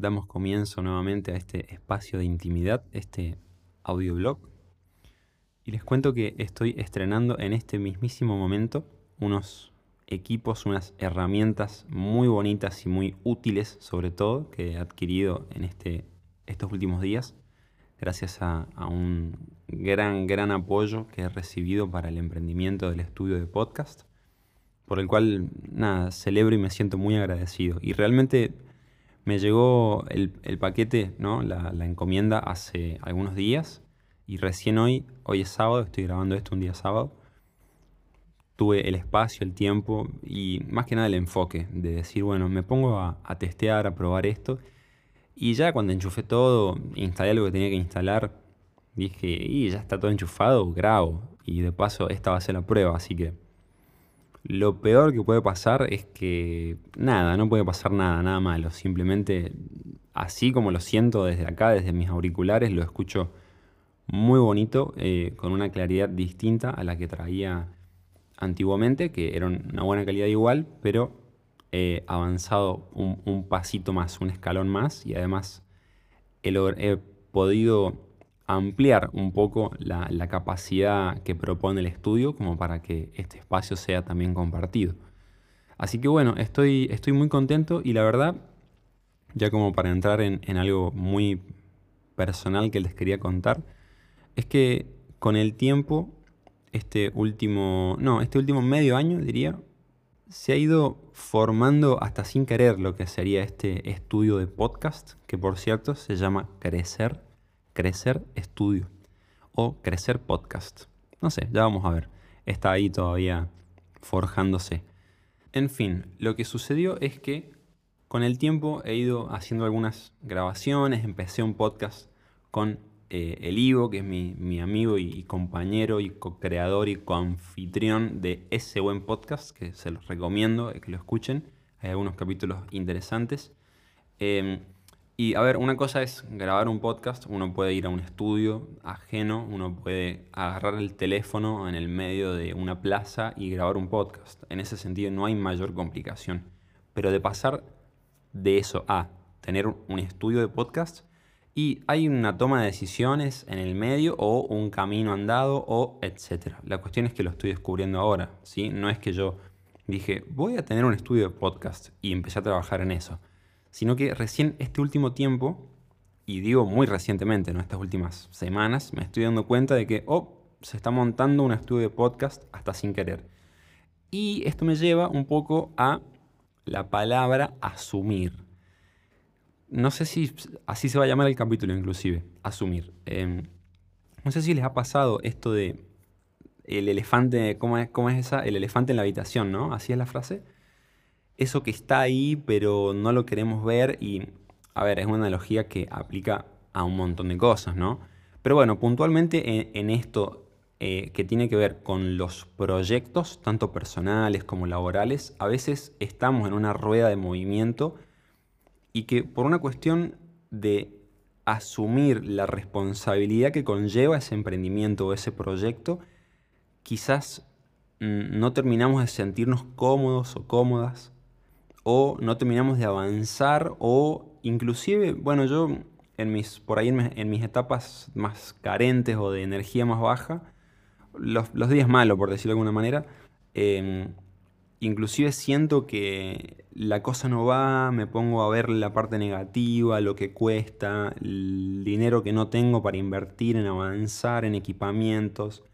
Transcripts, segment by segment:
damos comienzo nuevamente a este espacio de intimidad, este audioblog. Y les cuento que estoy estrenando en este mismísimo momento unos equipos, unas herramientas muy bonitas y muy útiles, sobre todo, que he adquirido en este, estos últimos días, gracias a, a un gran, gran apoyo que he recibido para el emprendimiento del estudio de podcast, por el cual, nada, celebro y me siento muy agradecido. Y realmente me llegó el, paquete, ¿no? La, encomienda hace algunos días y recién hoy, hoy es sábado, estoy grabando esto un día sábado, tuve el espacio, el tiempo y más que nada el enfoque de decir, bueno, me pongo a, testear, a probar esto. Y ya cuando enchufé todo, instalé lo que tenía que instalar, dije, y ya está todo enchufado, grabo. Y de paso, esta va a ser la prueba, así que lo peor que puede pasar es que nada, no puede pasar nada, nada malo. Simplemente así como lo siento desde acá, desde mis auriculares, lo escucho muy bonito, eh, con una claridad distinta a la que traía antiguamente, que era una buena calidad igual, pero he avanzado un, pasito más, un escalón más y además he podido ampliar un poco la, capacidad que propone el estudio como para que este espacio sea también compartido. Así que bueno, estoy, estoy muy contento y la verdad, ya como para entrar en, en algo muy personal que les quería contar, es que con el tiempo, este último, no, este último medio año diría, se ha ido formando hasta sin querer lo que sería este estudio de podcast, que por cierto se llama Crecer Crecer Estudio o Crecer Podcast. No sé, ya vamos a ver. Está ahí todavía forjándose. En fin, lo que sucedió es que con el tiempo he ido haciendo algunas grabaciones, empecé un podcast con eh, el Ivo, que es mi, amigo y, compañero y co-creador y co-anfitrión de ese buen podcast, que se los recomiendo que lo escuchen. Hay algunos capítulos interesantes. Em, y a ver, una cosa es grabar un podcast, uno puede ir a un estudio ajeno, uno puede agarrar el teléfono en el medio de una plaza y grabar un podcast. En ese sentido no hay mayor complicación. Pero de pasar de eso a tener un estudio de podcast y hay una toma de decisiones en el medio o un camino andado o etcétera. La cuestión es que lo estoy descubriendo ahora, ¿sí? No es que yo dije, voy a tener un estudio de podcast y empecé a trabajar en eso sino que recién este último tiempo, y digo muy recientemente, ¿no? estas últimas semanas, me estoy dando cuenta de que, oh, se está montando un estudio de podcast hasta sin querer. Y esto me lleva un poco a la palabra asumir. No sé si así se va a llamar el capítulo inclusive, asumir. Em, no sé si les ha pasado esto de el elefante, ¿cómo es, ¿cómo es esa? El elefante en la habitación, ¿no? Así es la frase eso que está ahí, pero no lo queremos ver y, a ver, es una analogía que aplica a un montón de cosas, ¿no? Pero bueno, puntualmente en, esto eh, que tiene que ver con los proyectos, tanto personales como laborales, a veces estamos en una rueda de movimiento y que por una cuestión de asumir la responsabilidad que conlleva ese emprendimiento o ese proyecto, quizás mm, no terminamos de sentirnos cómodos o cómodas o no terminamos de avanzar o inclusive, bueno, yo en mis, por ahí en, mis etapas más carentes o de energía más baja, los, días malos, por decirlo de alguna manera, em, inclusive siento que la cosa no va, me pongo a ver la parte negativa, lo que cuesta, el dinero que no tengo para invertir en avanzar en equipamientos,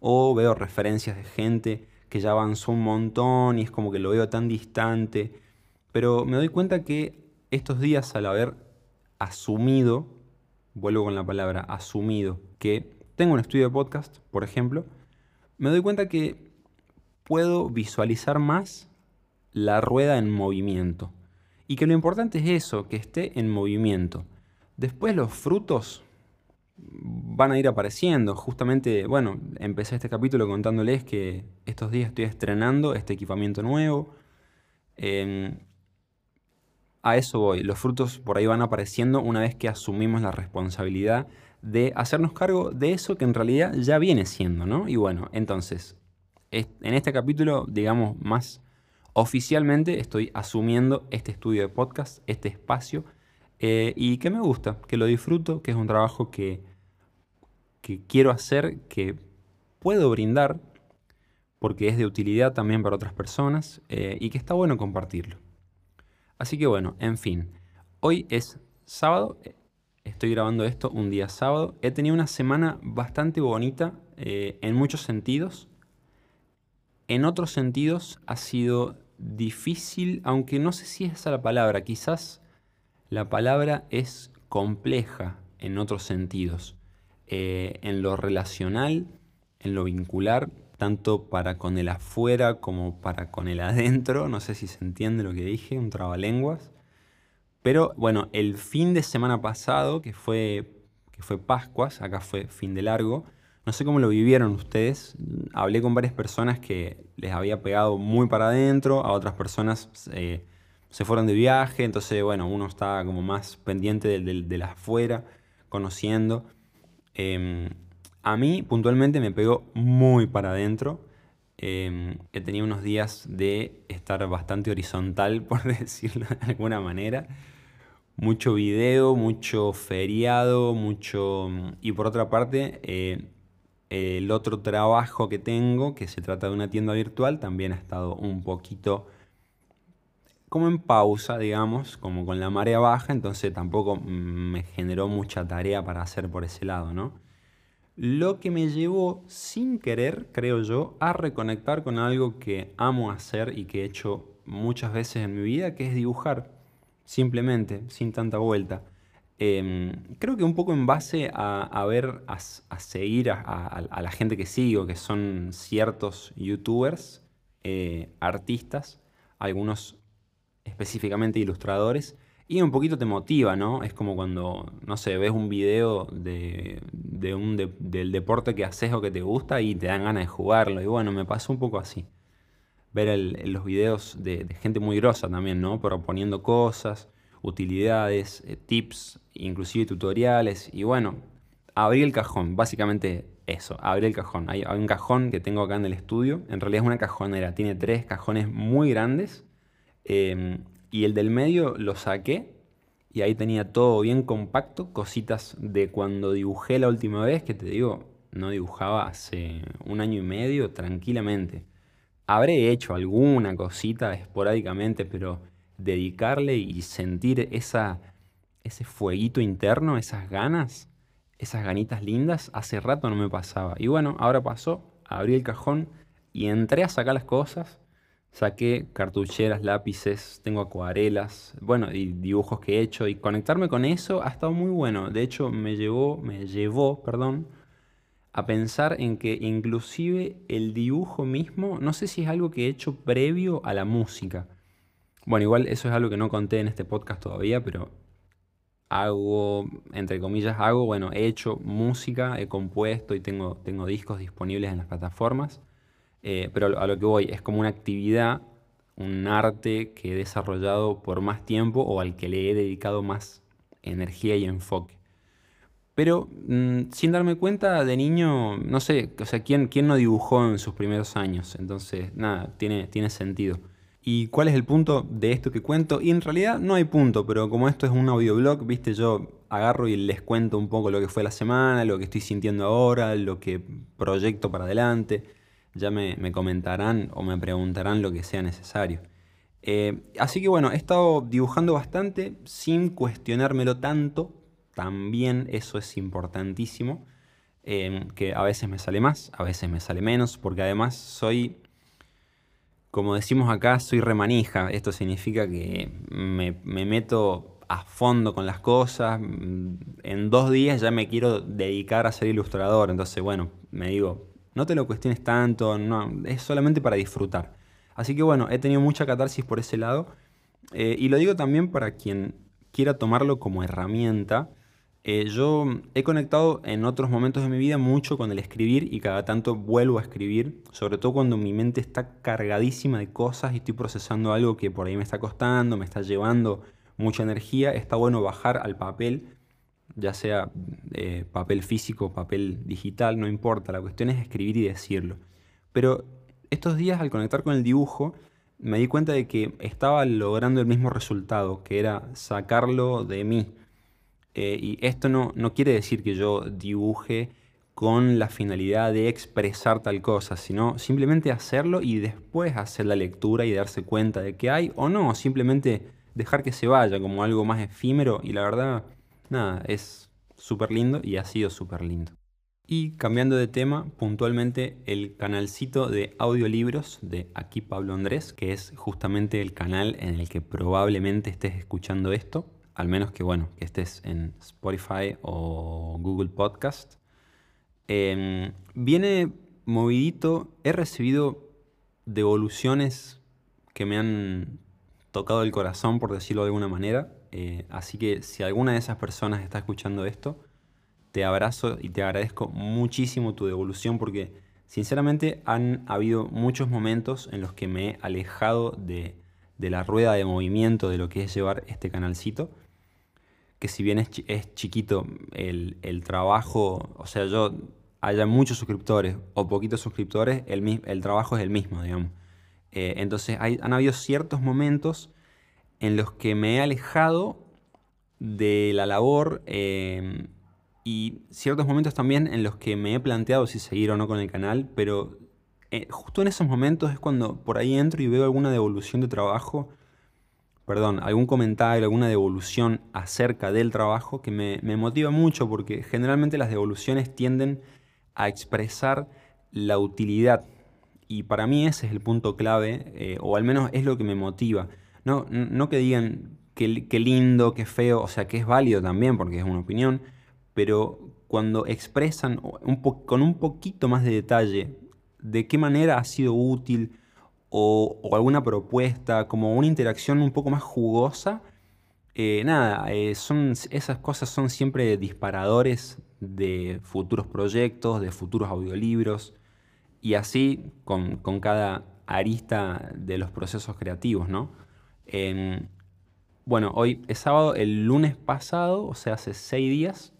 o veo referencias de gente que ya avanzó un montón y es como que lo veo tan distante pero me doy cuenta que estos días al haber asumido, vuelvo con la palabra asumido, que tengo un estudio de podcast, por ejemplo, me doy cuenta que puedo visualizar más la rueda en movimiento. Y que lo importante es eso, que esté en movimiento. Después los frutos van a ir apareciendo. Justamente, bueno, empecé este capítulo contándoles que estos días estoy estrenando este equipamiento nuevo. Em, a eso voy. Los frutos por ahí van apareciendo una vez que asumimos la responsabilidad de hacernos cargo de eso que en realidad ya viene siendo, ¿no? Y bueno, entonces, en este capítulo, digamos, más oficialmente estoy asumiendo este estudio de podcast, este espacio, eh, y que me gusta, que lo disfruto, que es un trabajo que, quiero hacer, que puedo brindar, porque es de utilidad también para otras personas eh, y que está bueno compartirlo. Así que bueno, en fin, hoy es sábado, eh, estoy grabando esto un día sábado, he tenido una semana bastante bonita en muchos sentidos, en otros sentidos ha sido difícil, aunque no sé si es esa la palabra, quizás la palabra es compleja en otros sentidos, eh, en lo relacional, en lo vincular, tanto para con el afuera como para con el adentro, no sé si se entiende lo que dije, un trabalenguas. Pero bueno, el fin de semana pasado, que fue, que fue Pascuas, acá fue fin de largo, no sé cómo lo vivieron ustedes. Hablé con varias personas que les había pegado muy para adentro, a otras personas eh, se fueron de viaje, entonces bueno, uno estaba como más pendiente de la afuera, conociendo. Em, a mí puntualmente me pegó muy para adentro. Em, he tenido unos días de estar bastante horizontal, por decirlo de alguna manera. Mucho video, mucho feriado, mucho... Y por otra parte, eh, el otro trabajo que tengo, que se trata de una tienda virtual, también ha estado un poquito como en pausa, digamos, como con la marea baja, entonces tampoco me generó mucha tarea para hacer por ese lado, ¿no? Lo que me llevó sin querer, creo yo, a reconectar con algo que amo hacer y que he hecho muchas veces en mi vida, que es dibujar, simplemente, sin tanta vuelta. Em, creo que un poco en base a, ver, a, seguir a, la gente que sigo, que son ciertos youtubers, eh, artistas, algunos específicamente ilustradores, y un poquito te motiva, ¿no? Es como cuando, no sé, ves un video de, un del deporte que haces o que te gusta y te dan ganas de jugarlo. Y bueno, me pasó un poco así. Ver los videos de, de, gente muy grosa también, ¿no? Proponiendo cosas utilidades, eh, tips, inclusive tutoriales. Y bueno, abrí el cajón, básicamente eso, abrí el cajón. Hay, un cajón que tengo acá en el estudio, en realidad es una cajonera, tiene tres cajones muy grandes. Em, y el del medio lo saqué y ahí tenía todo bien compacto, cositas de cuando dibujé la última vez, que te digo, no dibujaba hace un año y medio tranquilamente. Habré hecho alguna cosita esporádicamente, pero dedicarle y sentir esa, ese fueguito interno, esas ganas, esas ganitas lindas, hace rato no me pasaba. Y bueno, ahora pasó, abrí el cajón y entré a sacar las cosas. Saqué cartucheras, lápices, tengo acuarelas, bueno, y dibujos que he hecho. Y conectarme con eso ha estado muy bueno. De hecho, me llevó, me llevó, perdón, a pensar en que inclusive el dibujo mismo, no sé si es algo que he hecho previo a la música. Bueno, igual eso es algo que no conté en este podcast todavía, pero hago, entre comillas, hago, bueno, he hecho música, he compuesto y tengo, tengo discos disponibles en las plataformas, eh, pero a lo que voy es como una actividad, un arte que he desarrollado por más tiempo o al que le he dedicado más energía y enfoque. Pero mm, sin darme cuenta, de niño, no sé, o sea, ¿quién, ¿quién no dibujó en sus primeros años? Entonces, nada, tiene, tiene sentido. ¿Y cuál es el punto de esto que cuento? Y en realidad no hay punto, pero como esto es un audioblog, viste, yo agarro y les cuento un poco lo que fue la semana, lo que estoy sintiendo ahora, lo que proyecto para adelante. Ya me, comentarán o me preguntarán lo que sea necesario. Eh, así que bueno, he estado dibujando bastante sin cuestionármelo tanto. También eso es importantísimo. Eh, que a veces me sale más, a veces me sale menos, porque además soy como decimos acá, soy remanija. Esto significa que me, meto a fondo con las cosas. En dos días ya me quiero dedicar a ser ilustrador. Entonces, bueno, me digo, no te lo cuestiones tanto, no, es solamente para disfrutar. Así que bueno, he tenido mucha catarsis por ese lado. Eh, y lo digo también para quien quiera tomarlo como herramienta eh, yo he conectado en otros momentos de mi vida mucho con el escribir y cada tanto vuelvo a escribir, sobre todo cuando mi mente está cargadísima de cosas y estoy procesando algo que por ahí me está costando, me está llevando mucha energía. Está bueno bajar al papel, ya sea eh, papel físico, papel digital, no importa, la cuestión es escribir y decirlo. Pero estos días al conectar con el dibujo, me di cuenta de que estaba logrando el mismo resultado, que era sacarlo de mí. Eh, y esto no, no quiere decir que yo dibuje con la finalidad de expresar tal cosa, sino simplemente hacerlo y después hacer la lectura y darse cuenta de que hay o no, simplemente dejar que se vaya como algo más efímero y la verdad, nada, es súper lindo y ha sido súper lindo. Y cambiando de tema, puntualmente el canalcito de audiolibros de aquí Pablo Andrés, que es justamente el canal en el que probablemente estés escuchando esto, al menos que bueno, que estés en Spotify o Google Podcast. Em, viene movidito, he recibido devoluciones que me han tocado el corazón, por decirlo de alguna manera. Eh, así que si alguna de esas personas está escuchando esto, te abrazo y te agradezco muchísimo tu devolución porque sinceramente han habido muchos momentos en los que me he alejado de, la rueda de movimiento de lo que es llevar este canalcito. Que si bien es, chiquito el, trabajo, o sea, yo haya muchos suscriptores o poquitos suscriptores, el, el trabajo es el mismo, digamos. Eh, entonces han habido ciertos momentos en los que me he alejado de la labor eh, y ciertos momentos también en los que me he planteado si seguir o no con el canal, pero eh, justo en esos momentos es cuando por ahí entro y veo alguna devolución de trabajo, perdón, algún comentario, alguna devolución acerca del trabajo que me, motiva mucho porque generalmente las devoluciones tienden a expresar la utilidad y para mí ese es el punto clave, eh, o al menos es lo que me motiva. No, no que digan qué lindo, qué feo, o sea, que es válido también porque es una opinión, pero cuando expresan con un poquito más de detalle de qué manera ha sido útil o, alguna propuesta, como una interacción un poco más jugosa, eh, nada, eh, son, esas cosas son siempre disparadores de futuros proyectos, de futuros audiolibros, y así con, cada arista de los procesos creativos, ¿no? Em, bueno, hoy es sábado, el lunes pasado, o sea, hace seis días,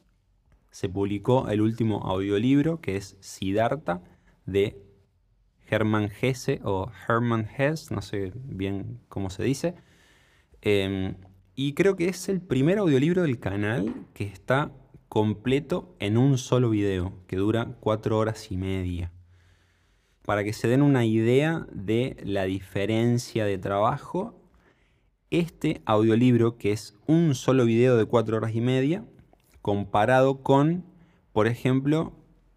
se publicó el último audiolibro que es Siddhartha de Hermann Hesse o Hermann Hesse, no sé bien cómo se dice. Em, y creo que es el primer audiolibro del canal que está completo en un solo video, que dura cuatro horas y media. Para que se den una idea de la diferencia de trabajo, este audiolibro, que es un solo video de cuatro horas y media, comparado con, por ejemplo,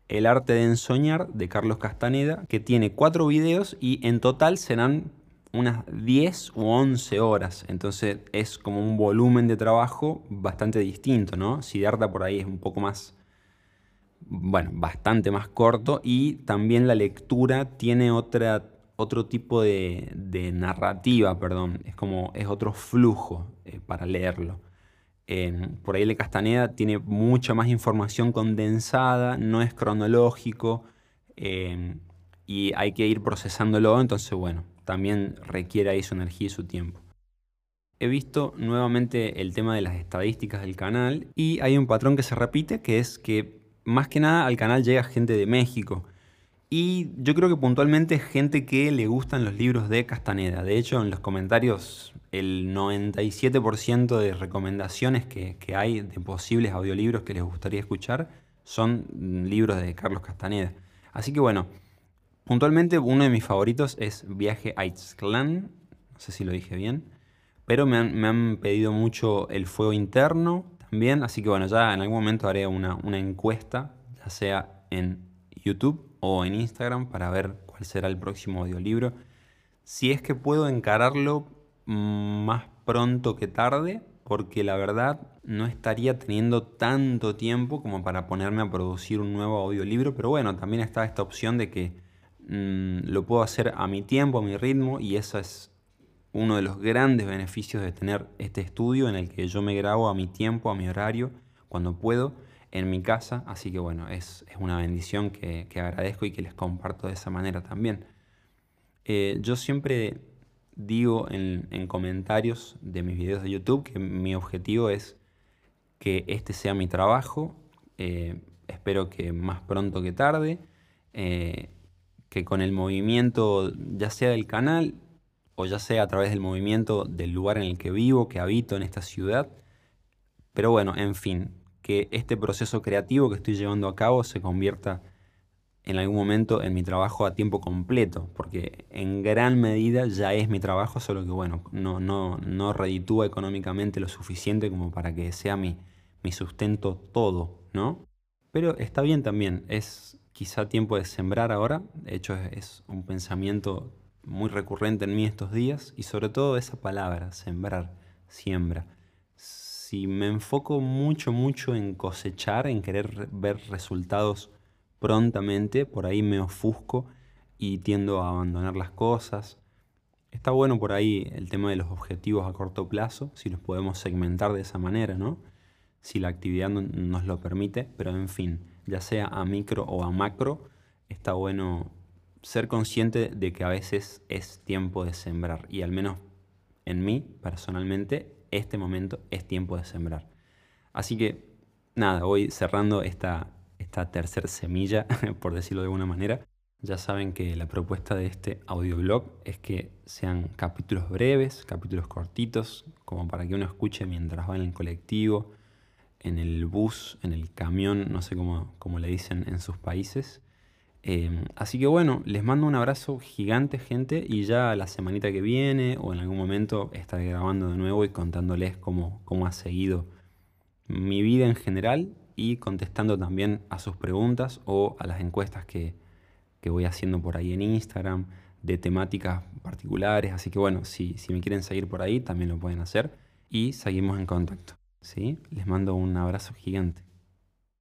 El arte de ensoñar de Carlos Castaneda, que tiene cuatro videos y en total serán unas 10 u 11 horas. Entonces es como un volumen de trabajo bastante distinto, ¿no? Siddhartha por ahí es un poco más, bueno, bastante más corto y también la lectura tiene otra, otro tipo de, narrativa, perdón. Es como, es otro flujo eh, para leerlo por ahí el Castaneda tiene mucha más información condensada, no es cronológico em, y hay que ir procesándolo, entonces bueno, también requiere ahí su energía y su tiempo. He visto nuevamente el tema de las estadísticas del canal y hay un patrón que se repite, que es que más que nada al canal llega gente de México. Y yo creo que puntualmente gente que le gustan los libros de Castaneda. De hecho, en los comentarios, el 97% de recomendaciones que, hay de posibles audiolibros que les gustaría escuchar son libros de Carlos Castaneda. Así que bueno, puntualmente uno de mis favoritos es Viaje a Itzclan. No sé si lo dije bien. Pero me han, pedido mucho El Fuego Interno también. Así que bueno, ya en algún momento haré una, una encuesta, ya sea en YouTube o en Instagram para ver cuál será el próximo audiolibro. Si es que puedo encararlo mm, más pronto que tarde, porque la verdad no estaría teniendo tanto tiempo como para ponerme a producir un nuevo audiolibro, pero bueno, también está esta opción de que mm, lo puedo hacer a mi tiempo, a mi ritmo, y eso es uno de los grandes beneficios de tener este estudio en el que yo me grabo a mi tiempo, a mi horario, cuando puedo en mi casa, así que bueno, es, una bendición que, agradezco y que les comparto de esa manera también. Eh, yo siempre digo en, comentarios de mis videos de YouTube que mi objetivo es que este sea mi trabajo, eh, espero que más pronto que tarde, eh, que con el movimiento ya sea del canal o ya sea a través del movimiento del lugar en el que vivo, que habito en esta ciudad. Pero bueno, en fin, que este proceso creativo que estoy llevando a cabo se convierta en algún momento en mi trabajo a tiempo completo, porque en gran medida ya es mi trabajo, solo que bueno, no, no, no reditúa económicamente lo suficiente como para que sea mi, mi sustento todo, ¿no? Pero está bien también, es quizá tiempo de sembrar ahora, de hecho es, un pensamiento muy recurrente en mí estos días, y sobre todo esa palabra, sembrar, siembra. Si me enfoco mucho, mucho en cosechar, en querer ver resultados prontamente, por ahí me ofusco y tiendo a abandonar las cosas. Está bueno por ahí el tema de los objetivos a corto plazo, si los podemos segmentar de esa manera, ¿no? Si la actividad nos lo permite, pero en fin, ya sea a micro o a macro, está bueno ser consciente de que a veces es tiempo de sembrar y al menos en mí personalmente este momento es tiempo de sembrar. Así que nada, voy cerrando esta, esta tercera semilla, por decirlo de alguna manera. Ya saben que la propuesta de este audioblog es que sean capítulos breves, capítulos cortitos, como para que uno escuche mientras va en el colectivo, en el bus, en el camión, no sé cómo, cómo le dicen en sus países. Em, así que bueno, les mando un abrazo gigante gente y ya la semanita que viene o en algún momento estaré grabando de nuevo y contándoles cómo, cómo ha seguido mi vida en general y contestando también a sus preguntas o a las encuestas que, que voy haciendo por ahí en Instagram de temáticas particulares. Así que bueno, si, si me quieren seguir por ahí también lo pueden hacer y seguimos en contacto. ¿sí? Les mando un abrazo gigante.